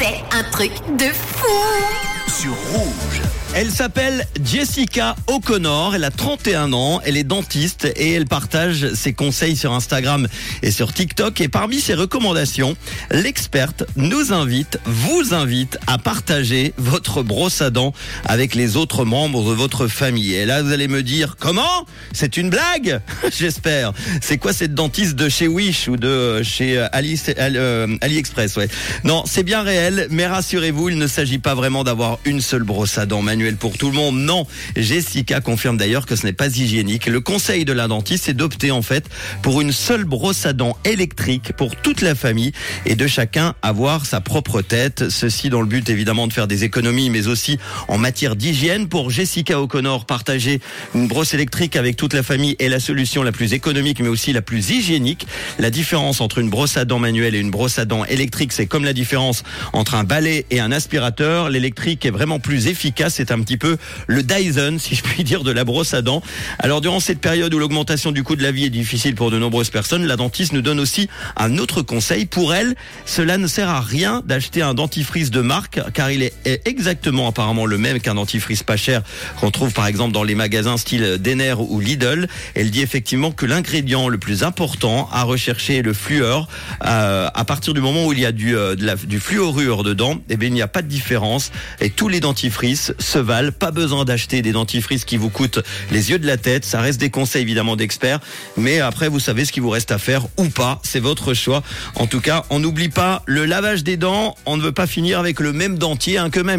C'est un truc de fou. Elle s'appelle Jessica O'Connor, elle a 31 ans, elle est dentiste et elle partage ses conseils sur Instagram et sur TikTok. Et parmi ses recommandations, l'experte nous invite, vous invite à partager votre brosse à dents avec les autres membres de votre famille. Et là, vous allez me dire, comment? C'est une blague? J'espère. C'est quoi cette dentiste de chez Wish ou de chez Ali, euh, AliExpress? Ouais. Non, c'est bien réel, mais rassurez-vous, il ne s'agit pas vraiment d'avoir une seule brosse à dents manuelle pour tout le monde. Non, Jessica confirme d'ailleurs que ce n'est pas hygiénique. Le conseil de la dentiste, c'est d'opter en fait pour une seule brosse à dents électrique pour toute la famille et de chacun avoir sa propre tête. Ceci dans le but évidemment de faire des économies, mais aussi en matière d'hygiène. Pour Jessica O'Connor, partager une brosse électrique avec toute la famille est la solution la plus économique, mais aussi la plus hygiénique. La différence entre une brosse à dents manuelle et une brosse à dents électrique, c'est comme la différence entre un balai et un aspirateur. L'électrique est vraiment plus efficace. Un petit peu le Dyson, si je puis dire, de la brosse à dents. Alors durant cette période où l'augmentation du coût de la vie est difficile pour de nombreuses personnes, la dentiste nous donne aussi un autre conseil. Pour elle, cela ne sert à rien d'acheter un dentifrice de marque, car il est exactement apparemment le même qu'un dentifrice pas cher qu'on trouve par exemple dans les magasins style Denner ou Lidl. Elle dit effectivement que l'ingrédient le plus important à rechercher est le fluor. Euh, à partir du moment où il y a du, euh, du fluorure dedans, eh bien, il n'y a pas de différence et tous les dentifrices Pas besoin d'acheter des dentifrices qui vous coûtent les yeux de la tête. Ça reste des conseils évidemment d'experts, mais après vous savez ce qu'il vous reste à faire ou pas. C'est votre choix. En tout cas, on n'oublie pas le lavage des dents. On ne veut pas finir avec le même dentier hein, que même.